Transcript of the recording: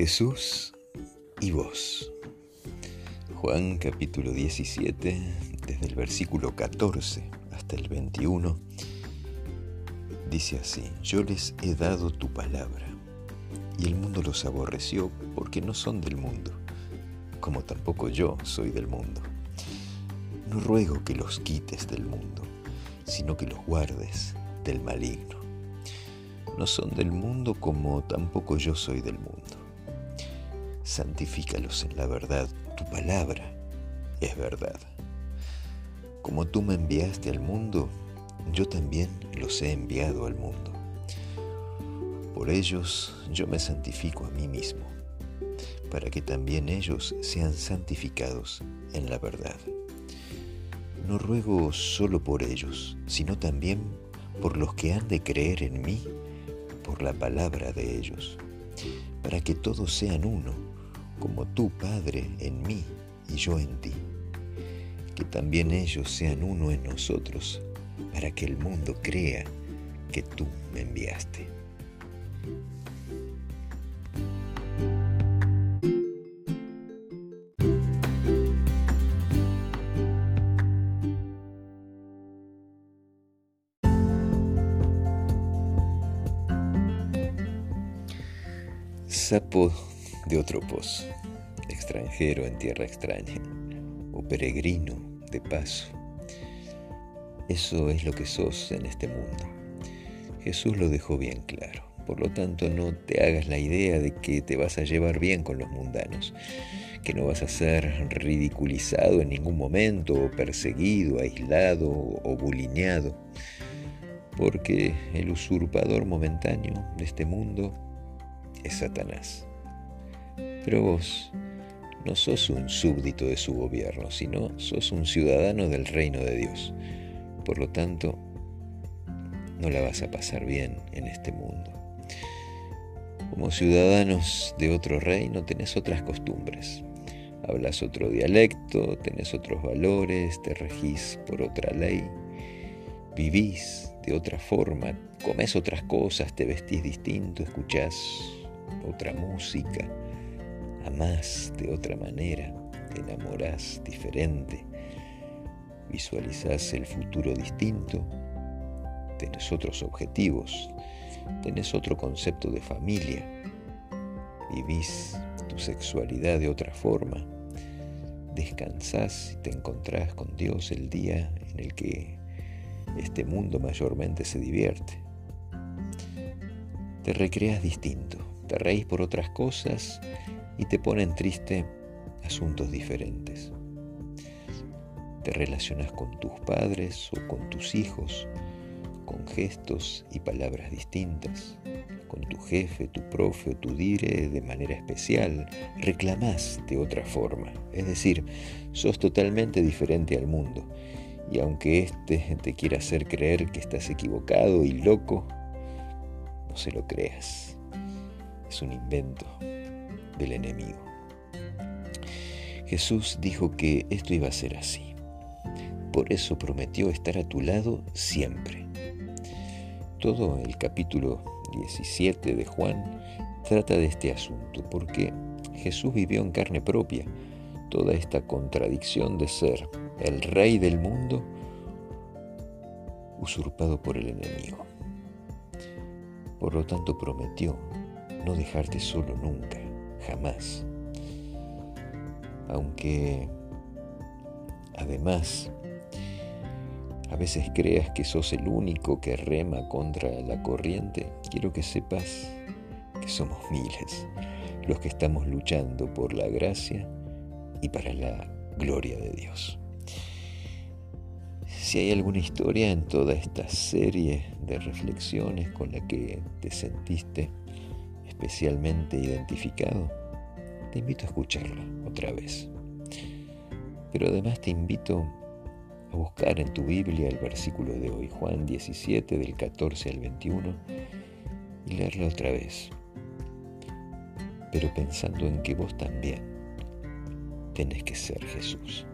Jesús y vos. Juan capítulo 17, desde el versículo 14 hasta el 21, dice así, yo les he dado tu palabra, y el mundo los aborreció porque no son del mundo, como tampoco yo soy del mundo. No ruego que los quites del mundo, sino que los guardes del maligno. No son del mundo como tampoco yo soy del mundo santifícalos en la verdad. Tu palabra es verdad. Como tú me enviaste al mundo, yo también los he enviado al mundo. Por ellos yo me santifico a mí mismo, para que también ellos sean santificados en la verdad. No ruego solo por ellos, sino también por los que han de creer en mí por la palabra de ellos, para que todos sean uno como tú, Padre, en mí y yo en ti. Que también ellos sean uno en nosotros, para que el mundo crea que tú me enviaste. Sapo de otro pozo, extranjero en tierra extraña, o peregrino de paso. Eso es lo que sos en este mundo. Jesús lo dejó bien claro. Por lo tanto, no te hagas la idea de que te vas a llevar bien con los mundanos, que no vas a ser ridiculizado en ningún momento, o perseguido, aislado o bulineado, porque el usurpador momentáneo de este mundo es Satanás. Pero vos no sos un súbdito de su gobierno, sino sos un ciudadano del reino de Dios. Por lo tanto, no la vas a pasar bien en este mundo. Como ciudadanos de otro reino tenés otras costumbres. Hablas otro dialecto, tenés otros valores, te regís por otra ley, vivís de otra forma, comes otras cosas, te vestís distinto, escuchás otra música amás de otra manera, te enamorás diferente, visualizás el futuro distinto, tenés otros objetivos, tenés otro concepto de familia, vivís tu sexualidad de otra forma, descansás y te encontrás con Dios el día en el que este mundo mayormente se divierte. Te recreas distinto, te reís por otras cosas y te ponen triste asuntos diferentes. Te relacionas con tus padres o con tus hijos con gestos y palabras distintas, con tu jefe, tu profe o tu dire de manera especial, reclamás de otra forma, es decir, sos totalmente diferente al mundo. Y aunque éste te quiera hacer creer que estás equivocado y loco, no se lo creas, es un invento del enemigo. Jesús dijo que esto iba a ser así. Por eso prometió estar a tu lado siempre. Todo el capítulo 17 de Juan trata de este asunto, porque Jesús vivió en carne propia toda esta contradicción de ser el rey del mundo usurpado por el enemigo. Por lo tanto prometió no dejarte solo nunca jamás. Aunque además a veces creas que sos el único que rema contra la corriente, quiero que sepas que somos miles los que estamos luchando por la gracia y para la gloria de Dios. Si hay alguna historia en toda esta serie de reflexiones con la que te sentiste especialmente identificado, te invito a escucharla otra vez. Pero además te invito a buscar en tu Biblia el versículo de hoy, Juan 17 del 14 al 21, y leerlo otra vez, pero pensando en que vos también tenés que ser Jesús.